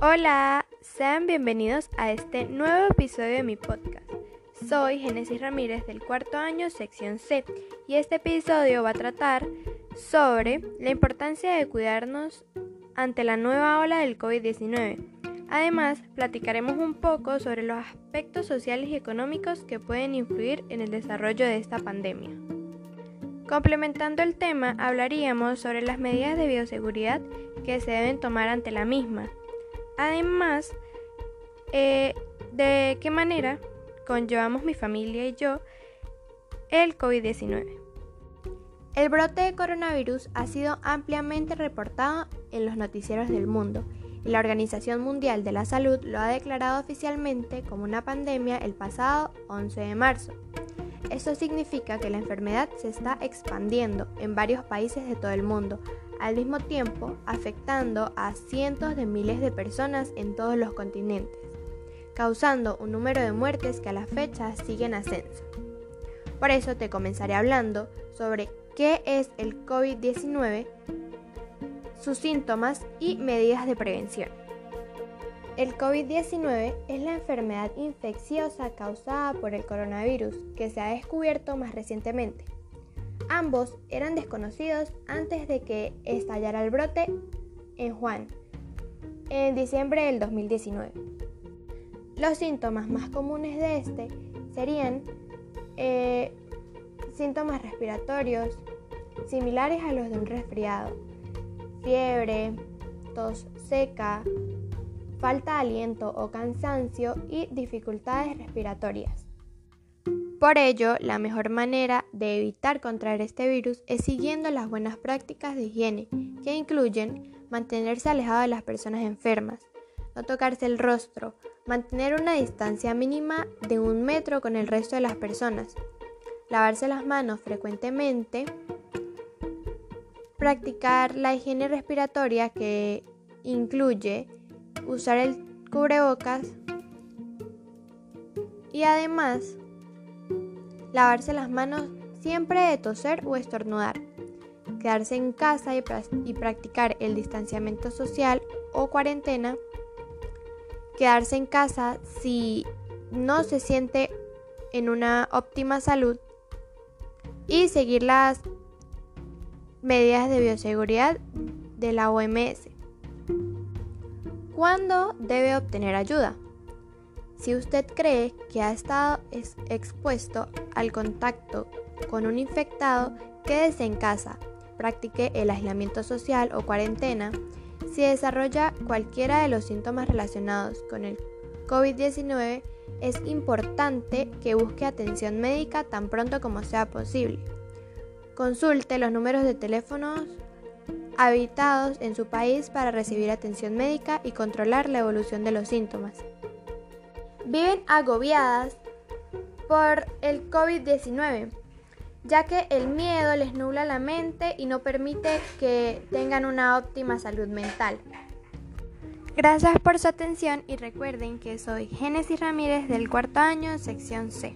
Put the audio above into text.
Hola, sean bienvenidos a este nuevo episodio de mi podcast. Soy Genesis Ramírez del cuarto año, sección C, y este episodio va a tratar sobre la importancia de cuidarnos ante la nueva ola del COVID-19. Además, platicaremos un poco sobre los aspectos sociales y económicos que pueden influir en el desarrollo de esta pandemia. Complementando el tema, hablaríamos sobre las medidas de bioseguridad que se deben tomar ante la misma. Además, eh, de qué manera conllevamos mi familia y yo el COVID-19. El brote de coronavirus ha sido ampliamente reportado en los noticieros del mundo y la Organización Mundial de la Salud lo ha declarado oficialmente como una pandemia el pasado 11 de marzo. Esto significa que la enfermedad se está expandiendo en varios países de todo el mundo, al mismo tiempo afectando a cientos de miles de personas en todos los continentes, causando un número de muertes que a la fecha sigue en ascenso. Por eso te comenzaré hablando sobre qué es el COVID-19, sus síntomas y medidas de prevención. El COVID-19 es la enfermedad infecciosa causada por el coronavirus que se ha descubierto más recientemente. Ambos eran desconocidos antes de que estallara el brote en Juan, en diciembre del 2019. Los síntomas más comunes de este serían eh, síntomas respiratorios similares a los de un resfriado, fiebre, tos seca, falta de aliento o cansancio y dificultades respiratorias. Por ello, la mejor manera de evitar contraer este virus es siguiendo las buenas prácticas de higiene, que incluyen mantenerse alejado de las personas enfermas, no tocarse el rostro, mantener una distancia mínima de un metro con el resto de las personas, lavarse las manos frecuentemente, practicar la higiene respiratoria que incluye usar el cubrebocas y además lavarse las manos siempre de toser o estornudar, quedarse en casa y, practicar el distanciamiento social o cuarentena, quedarse en casa si no se siente en una óptima salud y seguir las medidas de bioseguridad de la OMS. ¿Cuándo debe obtener ayuda? Si usted cree que ha estado expuesto al contacto con un infectado, quédese en casa, practique el aislamiento social o cuarentena. Si desarrolla cualquiera de los síntomas relacionados con el COVID-19, es importante que busque atención médica tan pronto como sea posible. Consulte los números de teléfonos habitados en su país para recibir atención médica y controlar la evolución de los síntomas. Viven agobiadas por el COVID-19, ya que el miedo les nubla la mente y no permite que tengan una óptima salud mental. Gracias por su atención y recuerden que soy Génesis Ramírez del cuarto año, sección C.